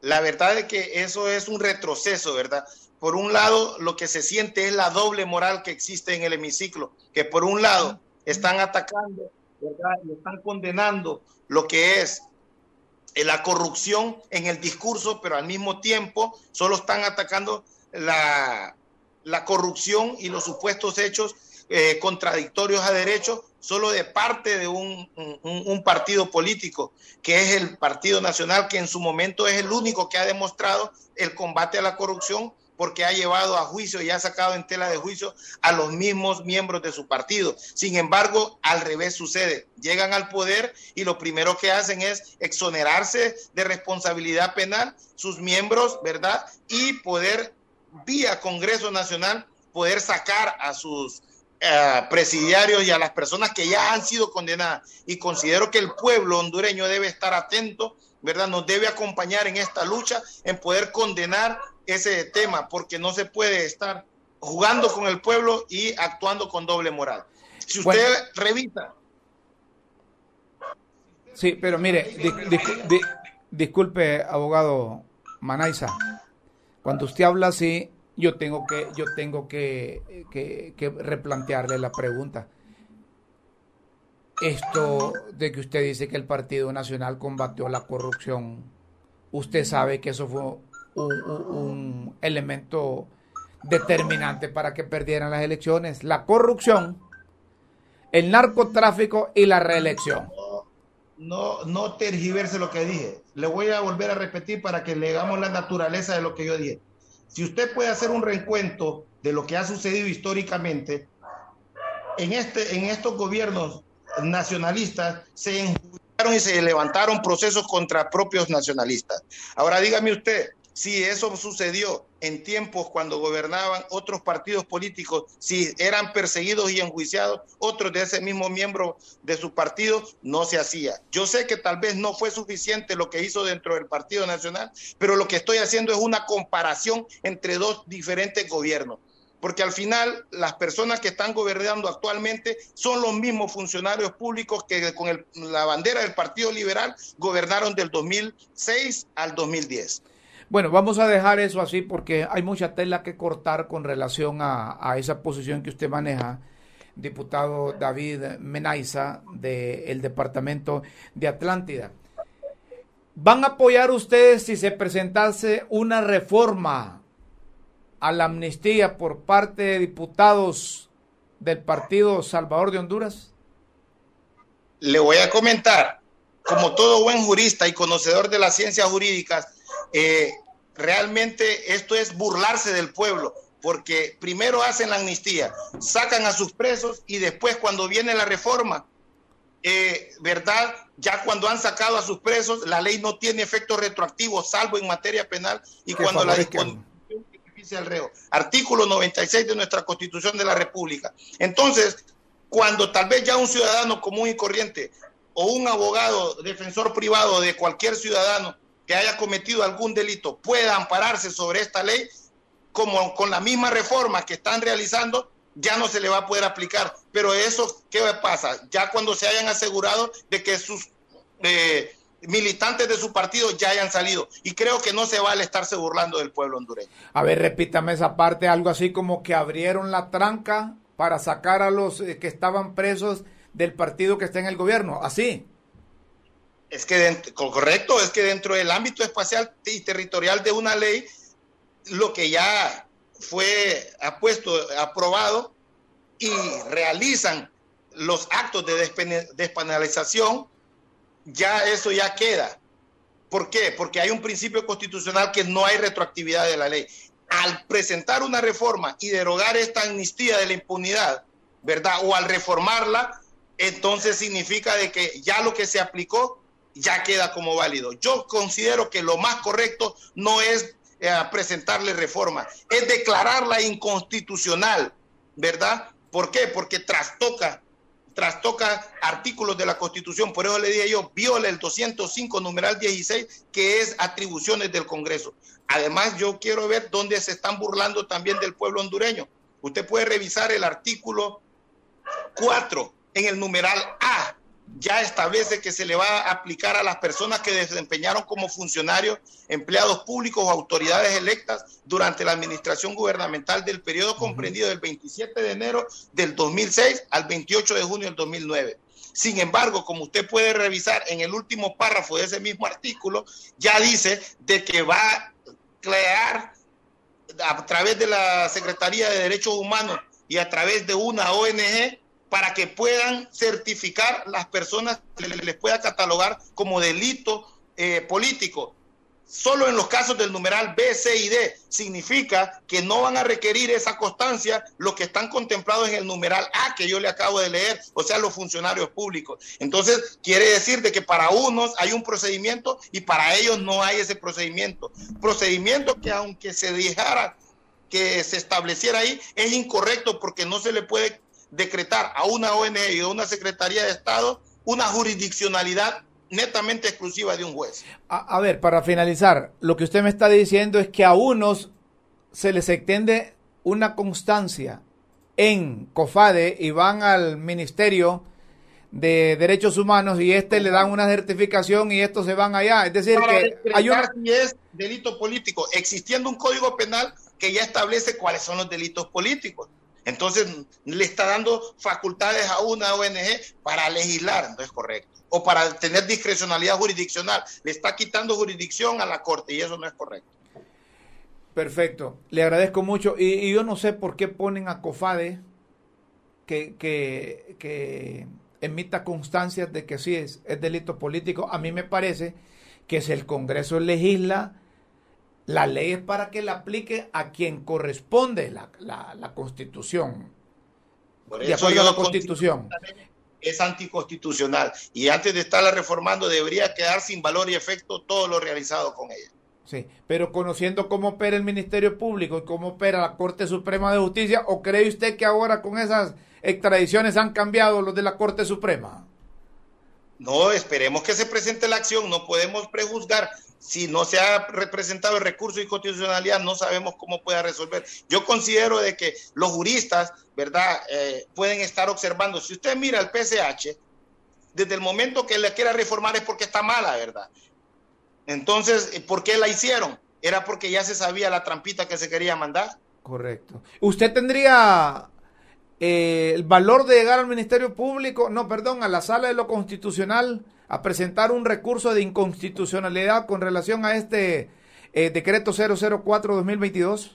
La verdad es que eso es un retroceso, ¿verdad? Por un lado, lo que se siente es la doble moral que existe en el hemiciclo, que por un lado están atacando, ¿verdad? Y están condenando lo que es eh, la corrupción en el discurso, pero al mismo tiempo solo están atacando la, la corrupción y los supuestos hechos eh, contradictorios a derecho solo de parte de un, un, un, partido político, que es el Partido Nacional, que en su momento es el único que ha demostrado el combate a la corrupción porque ha llevado a juicio y ha sacado en tela de juicio a los mismos miembros de su partido. Sin embargo, al revés sucede. Llegan al poder y lo primero que hacen es exonerarse de responsabilidad penal sus miembros, ¿verdad? Y poder, vía Congreso Nacional, poder sacar a sus eh, presidiarios y a las personas que ya han sido condenadas. Y considero que el pueblo hondureño debe estar atento, ¿verdad? Nos debe acompañar en esta lucha, en poder condenar ese tema, porque no se puede estar jugando con el pueblo y actuando con doble moral. Si usted revisa. Sí, pero mire, disculpe, abogado Manaiza, cuando usted habla así, yo tengo que, yo tengo que, que replantearle la pregunta. Esto de que usted dice que el Partido Nacional combatió la corrupción, usted sabe que eso fue un, elemento determinante para que perdieran las elecciones. La corrupción, el narcotráfico y la reelección. No, no tergiverse lo que dije. Le voy a volver a repetir para que le hagamos la naturaleza de lo que yo dije. Si usted puede hacer un reencuentro de lo que ha sucedido históricamente, en, este, en estos gobiernos nacionalistas se enjuiciaron y se levantaron procesos contra propios nacionalistas. Ahora dígame usted, si eso sucedió en tiempos cuando gobernaban otros partidos políticos, si eran perseguidos y enjuiciados, otros de ese mismo miembro de su partido, no se hacía. Yo sé que tal vez no fue suficiente lo que hizo dentro del Partido Nacional, pero lo que estoy haciendo es una comparación entre dos diferentes gobiernos. porque al final las personas que están gobernando actualmente son los mismos funcionarios públicos que con la bandera del Partido Liberal gobernaron del 2006 al 2010. Bueno, vamos a dejar eso así porque hay mucha tela que cortar con relación a, esa posición que usted maneja, diputado David Menaiza del Departamento de Atlántida. ¿Van a apoyar ustedes si se presentase una reforma a la amnistía por parte de diputados del Partido Salvador de Honduras? Le voy a comentar, como todo buen jurista y conocedor de las ciencias jurídicas, eh, realmente esto es burlarse del pueblo, porque primero hacen la amnistía, sacan a sus presos y después cuando viene la reforma, eh, ¿verdad? Ya cuando han sacado a sus presos, la ley no tiene efecto retroactivo, salvo en materia penal y cuando la disposición al reo. Artículo 96 de nuestra Constitución de la República. Entonces, cuando tal vez ya un ciudadano común y corriente o un abogado defensor privado de cualquier ciudadano que haya cometido algún delito pueda ampararse sobre esta ley, como con la misma reforma que están realizando, ya no se le va a poder aplicar. Pero eso, ¿qué pasa? Ya cuando se hayan asegurado de que sus eh, militantes de su partido ya hayan salido. Y creo que no se vale estarse burlando del pueblo hondureño. A ver, repítame esa parte, algo así como que abrieron la tranca para sacar a los eh, que estaban presos del partido que está en el gobierno. Así. Es que, correcto, es que dentro del ámbito espacial y territorial de una ley, lo que ya fue apuesto, aprobado y realizan los actos de despenalización, ya eso ya queda. ¿Por qué? Porque hay un principio constitucional que no hay retroactividad de la ley. Al presentar una reforma y derogar esta amnistía de la impunidad, ¿verdad? O al reformarla, entonces significa de que ya lo que se aplicó ya queda como válido. Yo considero que lo más correcto no es eh, presentarle reforma, es declararla inconstitucional, ¿verdad? ¿Por qué? Porque trastoca, trastoca artículos de la Constitución. Por eso le dije yo, viola el 205 numeral 16, que es atribuciones del Congreso. Además, yo quiero ver dónde se están burlando también del pueblo hondureño. Usted puede revisar el artículo 4 en el numeral A ya establece que se le va a aplicar a las personas que desempeñaron como funcionarios, empleados públicos o autoridades electas durante la administración gubernamental del periodo comprendido del 27 de enero del 2006 al 28 de junio del 2009. Sin embargo, como usted puede revisar en el último párrafo de ese mismo artículo, ya dice de que va a crear a través de la Secretaría de Derechos Humanos y a través de una ONG para que puedan certificar las personas que les pueda catalogar como delito eh, político. Solo en los casos del numeral B, C y D significa que no van a requerir esa constancia los que están contemplados en el numeral A que yo le acabo de leer, o sea, los funcionarios públicos. Entonces, quiere decir de que para unos hay un procedimiento y para ellos no hay ese procedimiento. Procedimiento que aunque se dejara que se estableciera ahí, es incorrecto porque no se le puede decretar a una ONG y a una Secretaría de Estado una jurisdiccionalidad netamente exclusiva de un juez. A, ver, para finalizar, lo que usted me está diciendo es que a unos se les extiende una constancia en COFADE y van al Ministerio de Derechos Humanos y este le dan una certificación y estos se van allá. Es decir, que hay un... es delito político, existiendo un código penal que ya establece cuáles son los delitos políticos. Entonces le está dando facultades a una ONG para legislar, no es correcto. O para tener discrecionalidad jurisdiccional. Le está quitando jurisdicción a la Corte y eso no es correcto. Perfecto, le agradezco mucho. Y, yo no sé por qué ponen a COFADE que, emita constancias de que sí es, es delito político. A mí me parece que si el Congreso legisla, la ley es para que la aplique a quien corresponde la, la, constitución. Por eso yo la constitución. Es anticonstitucional y antes de estarla reformando debería quedar sin valor y efecto todo lo realizado con ella. Sí, pero conociendo cómo opera el Ministerio Público y cómo opera la Corte Suprema de Justicia, ¿o cree usted que ahora con esas extradiciones han cambiado los de la Corte Suprema? No, esperemos que se presente la acción, no podemos prejuzgar. Si no se ha representado el recurso de constitucionalidad, no sabemos cómo pueda resolver. Yo considero de que los juristas, ¿verdad?, eh, pueden estar observando. Si usted mira el PSH, desde el momento que le quiera reformar es porque está mala, ¿verdad? Entonces, ¿por qué la hicieron? Era porque ya se sabía la trampita que se quería mandar. Correcto. ¿Usted tendría eh, el valor de llegar al Ministerio Público, no, perdón, a la sala de lo constitucional a presentar un recurso de inconstitucionalidad con relación a este eh, decreto 004-2022?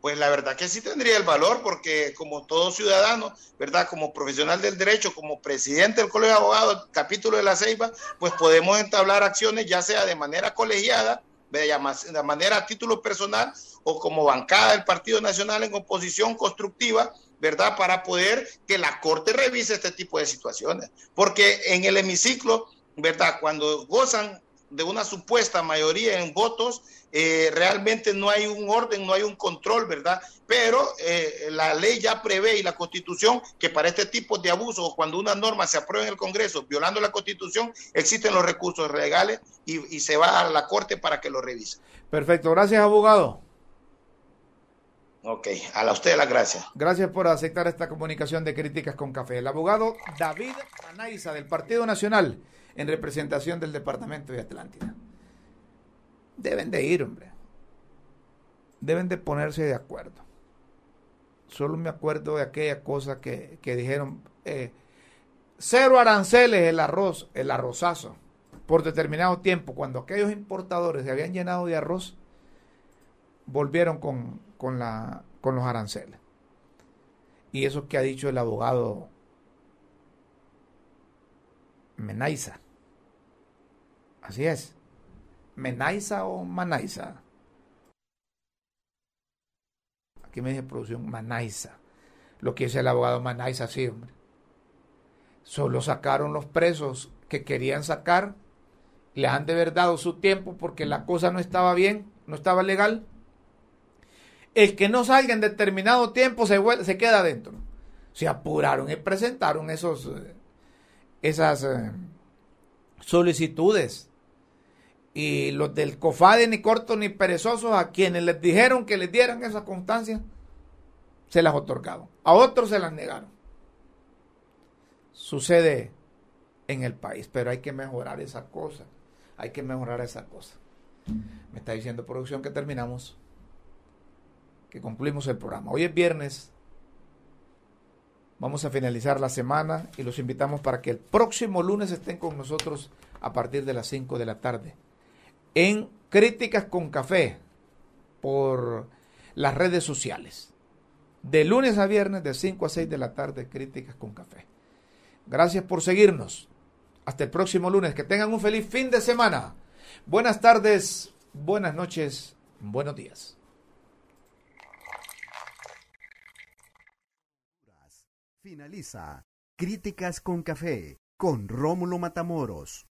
Pues la verdad que sí tendría el valor porque como todo ciudadano, ¿verdad? Como profesional del derecho, como presidente del Colegio de Abogados, capítulo de la Ceiba, pues podemos entablar acciones ya sea de manera colegiada, de manera a título personal o como bancada del Partido Nacional en oposición constructiva ¿verdad? Para poder que la Corte revise este tipo de situaciones. Porque en el hemiciclo, ¿verdad? Cuando gozan de una supuesta mayoría en votos, eh, realmente no hay un orden, no hay un control, ¿verdad? Pero eh, la ley ya prevé y la constitución que para este tipo de abusos, cuando una norma se aprueba en el Congreso violando la constitución, existen los recursos legales y, y se va a la Corte para que lo revise. Perfecto, gracias abogado. Ok, a usted las gracias. Gracias por aceptar esta comunicación de críticas con café. El abogado David Manaiza del Partido Nacional en representación del Departamento de Atlántida. Deben de ir, hombre. Deben de ponerse de acuerdo. Solo me acuerdo de aquella cosa que, dijeron, eh, cero aranceles el arroz, el arrozazo, por determinado tiempo, cuando aquellos importadores se habían llenado de arroz, volvieron con, con, la, con los aranceles. Y eso que ha dicho el abogado Menaiza. Así es. Menaiza o Manaiza. Aquí me dice producción Manaiza. Lo que dice el abogado Manaiza, sí, hombre. Solo sacaron los presos que querían sacar. Le han de haber dado su tiempo porque la cosa no estaba bien, no estaba legal el que no salga en determinado tiempo se, se queda adentro. Se apuraron y presentaron esos, eh, esas eh, solicitudes. Y los del COFADE, ni cortos ni perezosos, a quienes les dijeron que les dieran esa constancia, se las otorgaron. A otros se las negaron. Sucede en el país, pero hay que mejorar esa cosa. Hay que mejorar esa cosa. Me está diciendo producción que terminamos que concluimos el programa. Hoy es viernes. Vamos a finalizar la semana y los invitamos para que el próximo lunes estén con nosotros a partir de las 5 de la tarde en Críticas con Café por las redes sociales. De lunes a viernes de 5 a 6 de la tarde, Críticas con Café. Gracias por seguirnos. Hasta el próximo lunes. Que tengan un feliz fin de semana. Buenas tardes, buenas noches, buenos días. Finaliza Críticas con Café con Rómulo Matamoros.